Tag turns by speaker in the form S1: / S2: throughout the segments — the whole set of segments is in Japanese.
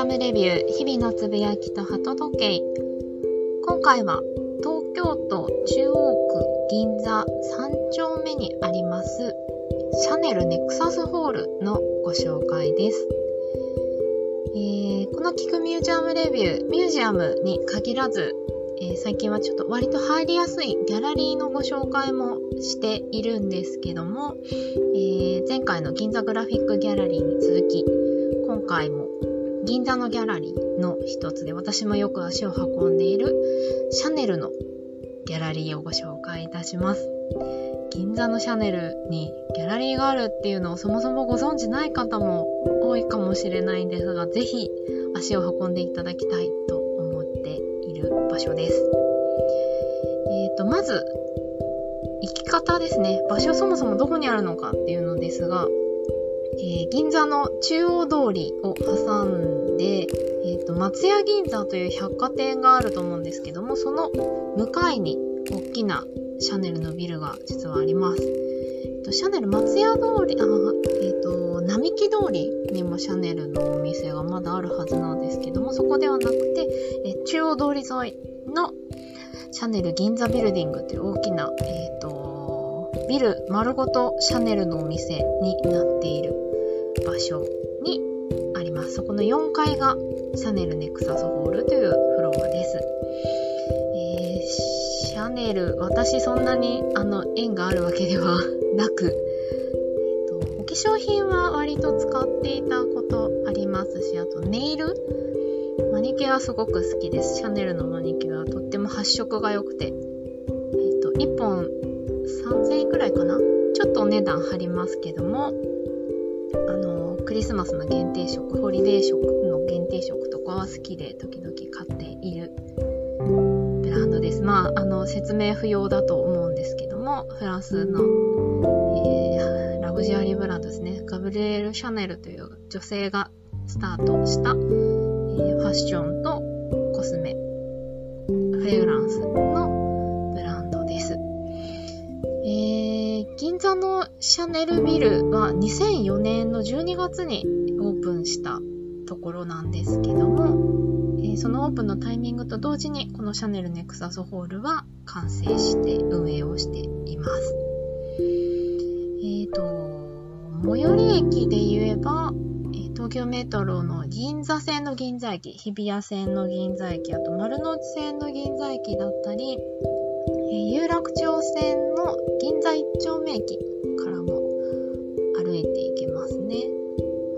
S1: アムレビュー日々のつぶやきと鳩時計。今回は東京都中央区銀座3丁目にありますシャネルネクサスホールのご紹介です、えー、この聞くミュージアムレビューミュージアムに限らずえー、最近はちょっと割と入りやすいギャラリーのご紹介もしているんですけども、えー、前回の銀座グラフィックギャラリーに続き今回も銀座のギャラリーの一つで私もよく足を運んでいるシャネルのギャラリーをご紹介いたします銀座のシャネルにギャラリーがあるっていうのをそもそもご存知ない方も多いかもしれないんですがぜひ足を運んでいただきたいと思っている場所です。え、ー、と、まず、行き方ですね。場所そもそもどこにあるのかっていうのですが、えー、銀座の中央通りを挟んで、えーと、松屋銀座という百貨店があると思うんですけども、その向かいに大きなシャネルのビルが実はあります。えーと、シャネル松屋通り、あ、え、ー、と、並木通りにもシャネルのお店がまだあるはずなんですけども、そこではなくて、え中央通り沿いのシャネル銀座ビルディングという大きな、えーと、ビル丸ごとシャネルのお店になっている場所にあります。そこの4階がシャネルネクサスホールというフロアです。えー、シャネル、私そんなにあの縁があるわけではなく、えーと、お化粧品は割と使っていたことありますし、あとネイルマニキュアすごく好きです。シャネルのマニキュアとっても発色が良くて。えっ、ー、と、1本3000円くらいかな？ちょっとお値段張りますけども、あの、クリスマスの限定色、ホリデー色の限定色とかは好きで時々買っているブランドです。まあ、あの、説明不要だと思うんですけども、フランスの、えー、ラグジュアリーブランドですね。ガブリエル・シャネルという女性がスタートしたえファッションとコスメ、フレグランス座のシャネルビルは2004年の12月にオープンしたところなんですけども、えー、そのオープンのタイミングと同時にこのシャネルネクサスホールは完成して運営をしています。えっ、ー、と、最寄り駅で言えば、東京メトロの銀座線の銀座駅、日比谷線の銀座駅、あと丸の内線の銀座駅だったり、えー、有楽町線の銀座一丁目駅からも歩いていけますね。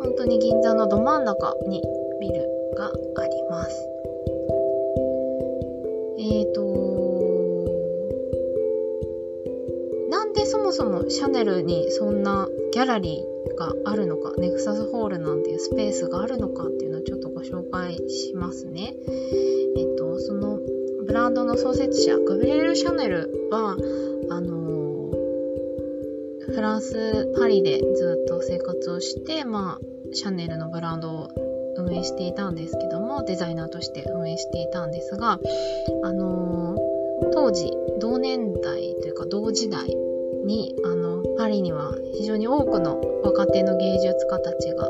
S1: 本当に銀座のど真ん中にビルがあります。えっ、ー、と、なんでそもそもシャネルにそんなギャラリーがあるのか、ネクサスホールなんていうスペースがあるのかっていうのをちょっとご紹介しますね。えっと、そのブランドの創設者、ガブリエル・シャネルは、あのフランス・パリでずっと生活をして、まあ、シャネルのブランドを運営していたんですけども、デザイナーとして運営していたんですが、あの当時、同年代というか同時代に、あの、パリには非常に多くの若手の芸術家たちが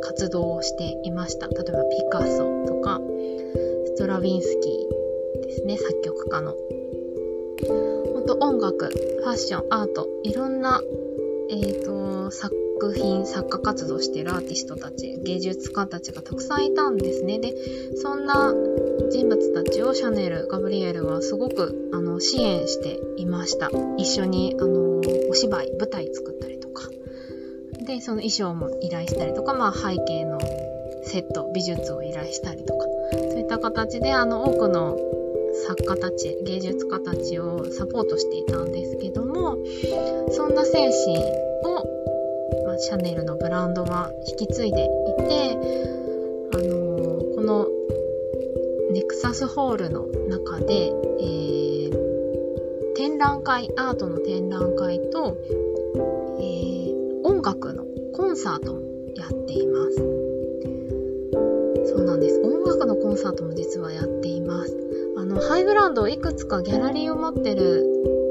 S1: 活動をしていました。例えばピカソとか、ストラヴィンスキーですね、作曲家の。本当音楽、ファッション、アート、いろんな、えっ、ー、と、作品、作家活動してるアーティストたち、芸術家たちがたくさんいたんですね。で、そんな人物たちをシャネル、ガブリエルはすごくあの支援していました。一緒にあのお芝居、舞台作ったりとか。で、その衣装も依頼したりとか、まあ背景のセット、美術を依頼したりとか、そういった形であの多くの作家たち、芸術家たちをサポートしていたんですけども、そんな精神を、まあ、シャネルのブランドは引き継いでいて、あのー、このネクサスホールの中で、えー、展覧会、アートの展覧会と、えー、音楽のコンサートもやっています。サートも実はやっています。あの、ハイブランドいくつかギャラリーを持ってる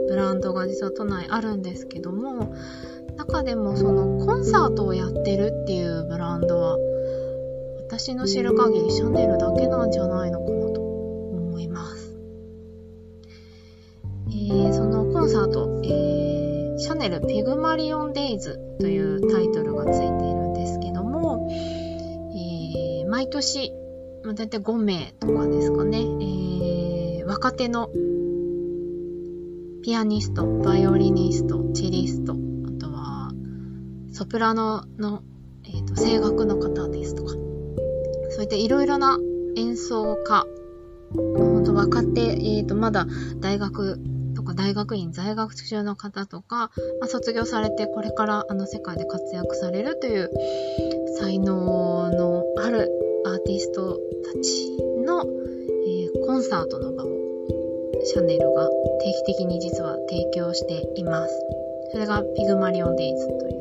S1: ブランドが実は都内あるんですけども、中でもそのコンサートをやってるっていうブランドは私の知る限りシャネルだけなんじゃないのかなと思います。えー、そのコンサート、えー、シャネルピグマリオンデイズというタイトルがついているんですけども、えー、毎年、まあ、大体5名とかですかね、えー、若手のピアニスト、バイオリニスト、チリスト、あとは、ソプラノの、えーと、声楽の方ですとか、そういったいろいろな演奏家、本当若手、えーと、まだ大学とか大学院在学中の方とか、まあ、卒業されてこれからあの世界で活躍されるという才能のあるアーティストたちの、えー、コンサートの場をシャネルが定期的に実は提供しています。それがピグマリオンデイズとい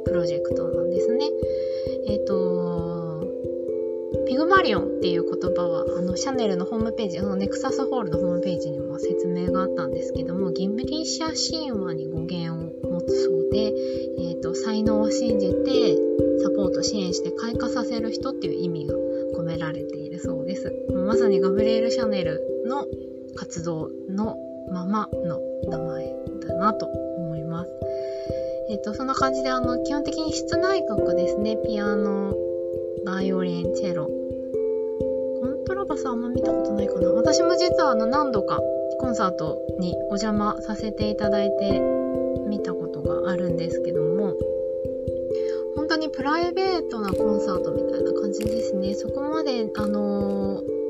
S1: うプロジェクトなんですね。えっ、ー、と、ピグマリオンっていう言葉は、あの、シャネルのホームページ、あの、ネクサスホールのホームページにも説明があったんですけども、ギムリシャ神話に語源を持つそうで、えっ、ー、と、才能を信じて、サポート、支援して開花させる人っていう意味が込められているそうです。まさにガブリエル・シャネルの活動のままの名前だなと思います。えっ、ー、と、そんな感じで、あの、基本的に室内楽ですね。ピアノ、バイオリン、チェロ。コントラバスあんま見たことないかな。私も実はあの、何度かコンサートにお邪魔させていただいて見たことがあるんですけど、ライベートなコンサートみたいな感じですね。そこまで、あのー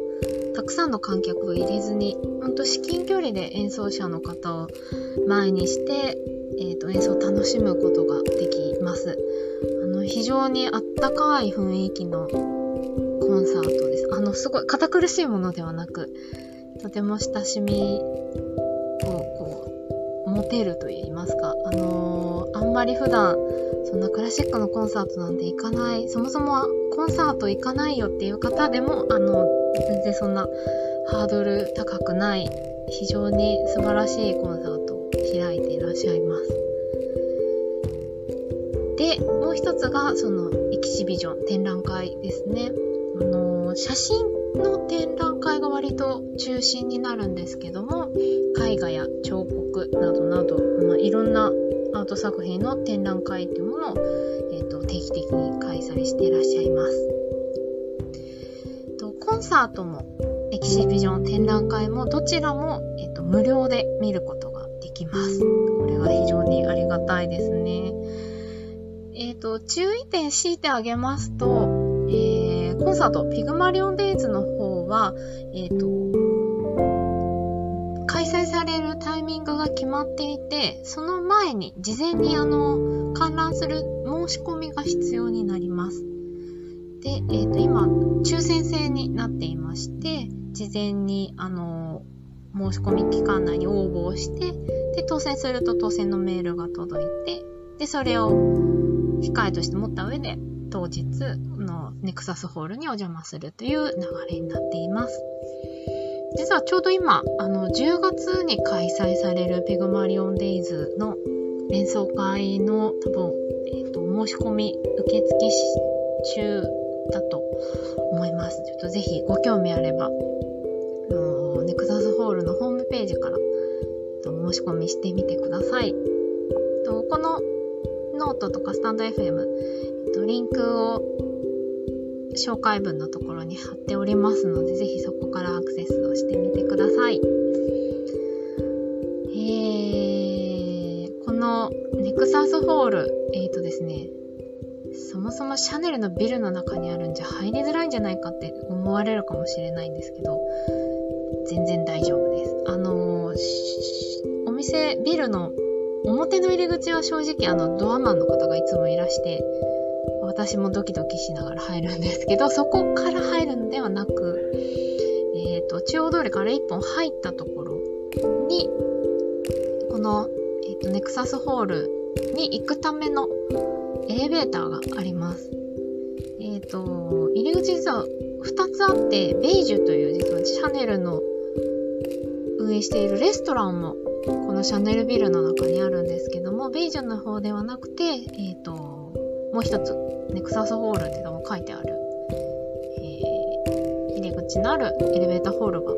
S1: たくさんの観客を入れずに、ほんと至近距離で演奏者の方を前にして、えーと、演奏を楽しむことができます。あの非常にあったかい雰囲気のコンサートです。あの、すごい堅苦しいものではなく、とても親しみをこう、持てると言いますか、あのー、あんまり普段、そんなクラシックのコンサートなんて行かない、そもそもコンサート行かないよっていう方でも、あの、全然そんなハードル高くない非常に素晴らしいコンサートを開いていらっしゃいます。で、もう一つがそのエキシビジョン、展覧会ですね。あの写真の展覧会が割と中心になるんですけども、絵画や彫刻などなど、まあ、いろんなアート作品の展覧会というものを、えーと定期的に開催していらっしゃいます。とコンサートもエキシビジョン展覧会もどちらも、えっと、無料で見ることができます。これは非常にありがたいですね。えっ、ー、と、注意点強いてあげますと、えー、コンサート、ピグマリオンデイズの方は、えっ、ー、と、開されるタイミングが決まっていて、その前に事前にあの、観覧する申し込みが必要になります。で、え、ー、と、今、抽選制になっていまして、事前に、あの、申し込み期間内に応募をして、で、当選すると当選のメールが届いて、で、それを控えとして持った上で、当日のネクサスホールにお邪魔するという流れになっています。実はちょうど今、あの、10月に開催されるペグマリオンデイズの演奏会の多分、えっ、ー、と、申し込み受付中だと思います。ちょっとぜひご興味あれば、ネクサスホールのホームページから申し込みしてみてください。このノートとかスタンド FM、リンクを紹介文のところに貼っておりますので、ぜひそこからアクセスをしてみてください。えー、このネクサスホール、えっ、ー、とですね、そもそもシャネルのビルの中にあるんじゃ入りづらいんじゃないかって思われるかもしれないんですけど、全然大丈夫です。あのー、お店、ビルの表の入り口は正直あのドアマンの方がいつもいらして、私もドキドキしながら入るんですけど、そこから入るのではなく、え、ー、と、中央通りから一本入ったところに、この、えっ、ー、と、ネクサスホールに行くためのエレベーターがあります。えっ、ー、と、入り口実は2つあって、ベイジュという実はシャネルの運営しているレストランもこのシャネルビルの中にあるんですけども、ベイジュの方ではなくて、えっ、ー、と、もう一つ、ネクサスホールっていうのも書いてある、ちのあるエレベーターホールが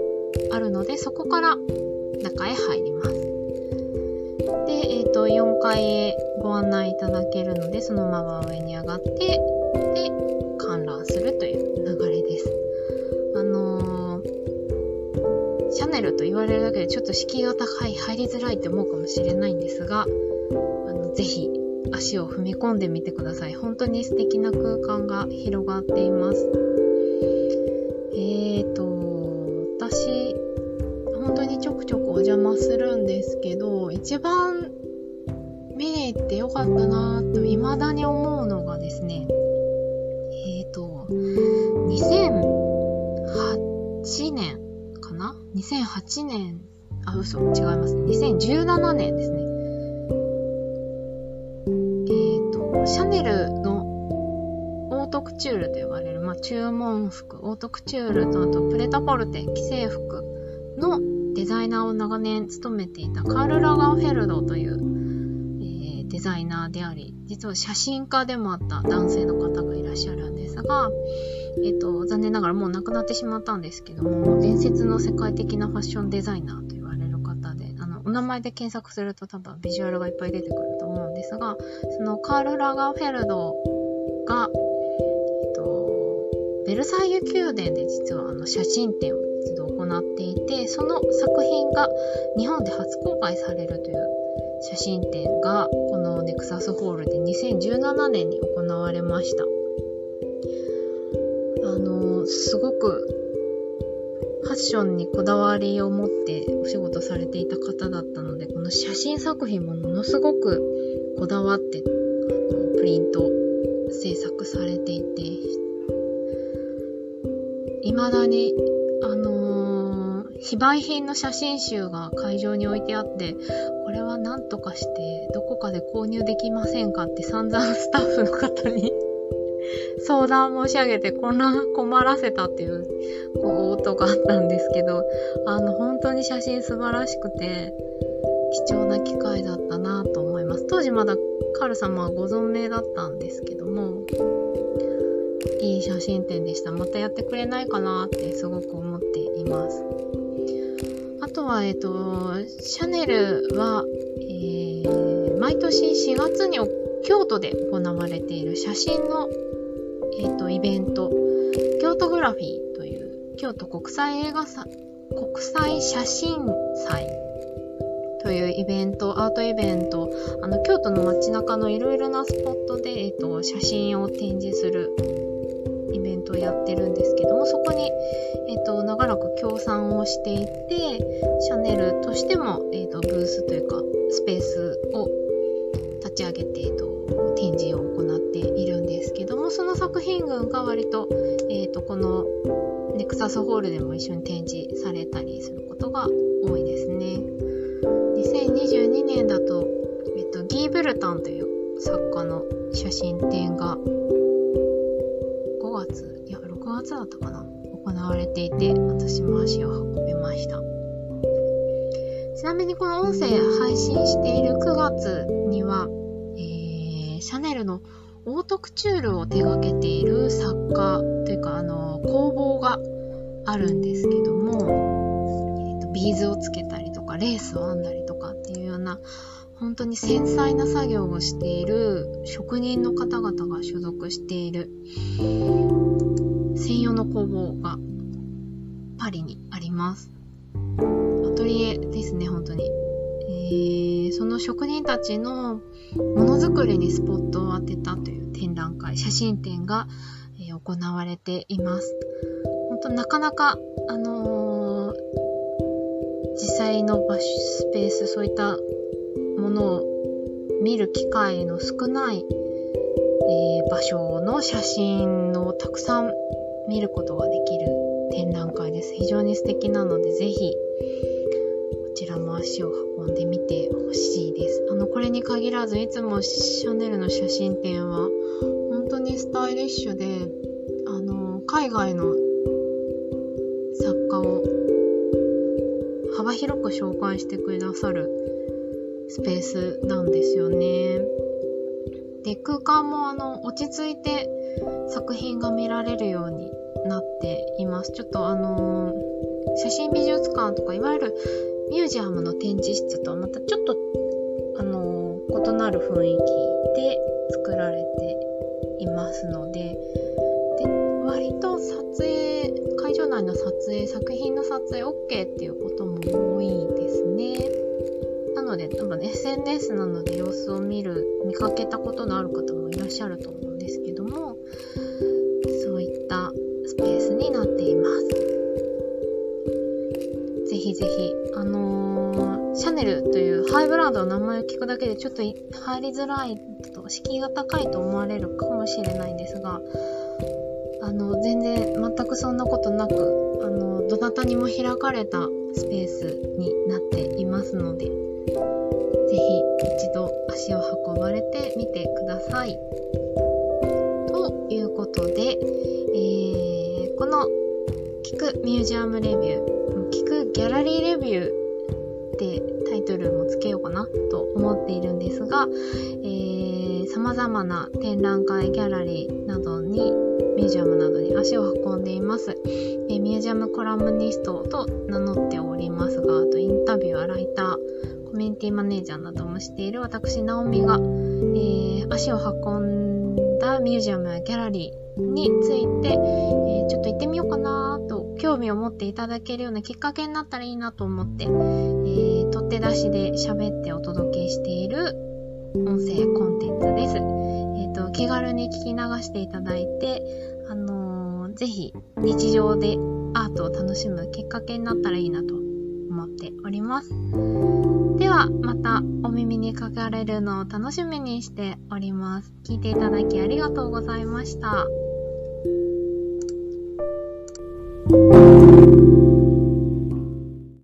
S1: あるので、そこから中へ入ります。で、えっ、ー、と、4階へご案内いただけるので、そのまま上に上がって、で、観覧するという流れです。あのー、シャネルと言われるだけでちょっと敷居が高い、入りづらいって思うかもしれないんですが、あのぜひ足を踏み込んでみてください。本当に素敵な空間が広がっています。えーと、私、本当にちょくちょくお邪魔するんですけど、一番見れてよかったなぁと未だに思うのがですね、えーと、2008年かな ?2008 年、あ、嘘、違います。2017年ですね。シャネルのオートクチュールと呼ばれる、まあ、注文服、オートクチュールとあとプレタポルテ、既製服のデザイナーを長年務めていたカール・ラガンフェルドという、えー、デザイナーであり、実は写真家でもあった男性の方がいらっしゃるんですが、え、ー、と、残念ながらもう亡くなってしまったんですけども、伝説の世界的なファッションデザイナーと言われる方で、あの、お名前で検索すると多分ビジュアルがいっぱい出てくる思うんですが、そのカール・ラガーフェルドが、えっと、ベルサイユ宮殿で実はあの写真展を一度行っていて、その作品が日本で初公開されるという写真展がこのネクサスホールで2017年に行われました。あの、すごくッションにこだわりを持ってお仕事されていた方だったので、この写真作品もものすごくこだわってあのプリント制作されていて、未だに、あのー、非売品の写真集が会場に置いてあって、これは何とかしてどこかで購入できませんかって散々スタッフの方に相談申し上げてこんな困らせたっていうことがあったんですけど、あの、本当に写真素晴らしくて、貴重な機会だったなと思います。当時まだカール様はご存命だったんですけども、いい写真展でした。またやってくれないかなってすごく思っています。あとは、えっと、シャネルは、えー、毎年4月に京都で行われている写真の、えっと、イベント、京都グラフィーという京都国際映画祭、国際写真祭というイベント、アートイベント、あの、京都の街中のいろいろなスポットで、えっ、と、写真を展示するイベントをやってるんですけども、そこに、えっ、と、長らく協賛をしていて、シャネルとしても、えっ、と、ブースというか、スペースを立ち上げて、えっ、と、展示を行っているんです。ですけども、その作品群が割と、えっ、と、このネクサスホールでも一緒に展示されたりすることが多いですね。2022年だと、えっと、ギー・ブルタンという作家の写真展が5月、いや、6月だったかな行われていて、私も足を運びました。ちなみにこの音声配信している9月には、えー、シャネルのオートクチュールを手掛けている作家というか、あの、工房があるんですけども、えーと、ビーズをつけたりとか、レースを編んだりとかっていうような、本当に繊細な作業をしている職人の方々が所属している専用の工房がパリにあります。アトリエですね、本当に。えー、その職人たちのものづくりにスポットを当てたという展覧会、写真展が、えー、行われています。本当なかなか、あのー、実際の場所、スペース、そういったものを見る機会の少ない、えー、場所の写真をたくさん見ることができる展覧会です。非常に素敵なので、ぜひ、こちらも足を運んでみてほしいです。あの、これに限らず、いつもシャネルの写真展は、本当にスタイリッシュで、あの、海外の作家を幅広く紹介してくださるスペースなんですよね。で、空間もあの、落ち着いて作品が見られるようになっています。ちょっとあの、写真美術館とかいわゆるミュージアムの展示室とはまたちょっとあのー、異なる雰囲気で作られていますので、で割と撮影、会場内の撮影、作品の撮影 OK っていうことも多いですね。なので多分 SNS なので様子を見る、見かけたことのある方もいらっしゃると思うんですけども、ハイブランドの名前を聞くだけでちょっと入りづらいと、敷居が高いと思われるかもしれないんですが、あの、全然全くそんなことなく、あの、どなたにも開かれたスペースになっていますので、ぜひ一度足を運ばれてみてください。ということで、えー、この聞くミュージアムレビュー、聞くギャラリーレビューってが、えー、様々な展覧会、ギャラリーなどに、ミュージアムなどに足を運んでいます。えー、ミュージアムコラムニストと名乗っておりますが、あとインタビュアー、ライター、コミュニティマネージャーなどもしている私、ナオミが、えー、足を運んだミュージアムやギャラリーについて、えー、ちょっと行ってみようかなと興味を持っていただけるようなきっかけになったらいいなと思って、えー、取って出しで喋ってお届けしている音声コンテンツです。えっ、ー、と、気軽に聞き流していただいて、あのー、ぜひ日常でアートを楽しむきっかけになったらいいなと思っております。では、またお耳にかかれるのを楽しみにしております。聞いていただきありがとうございました。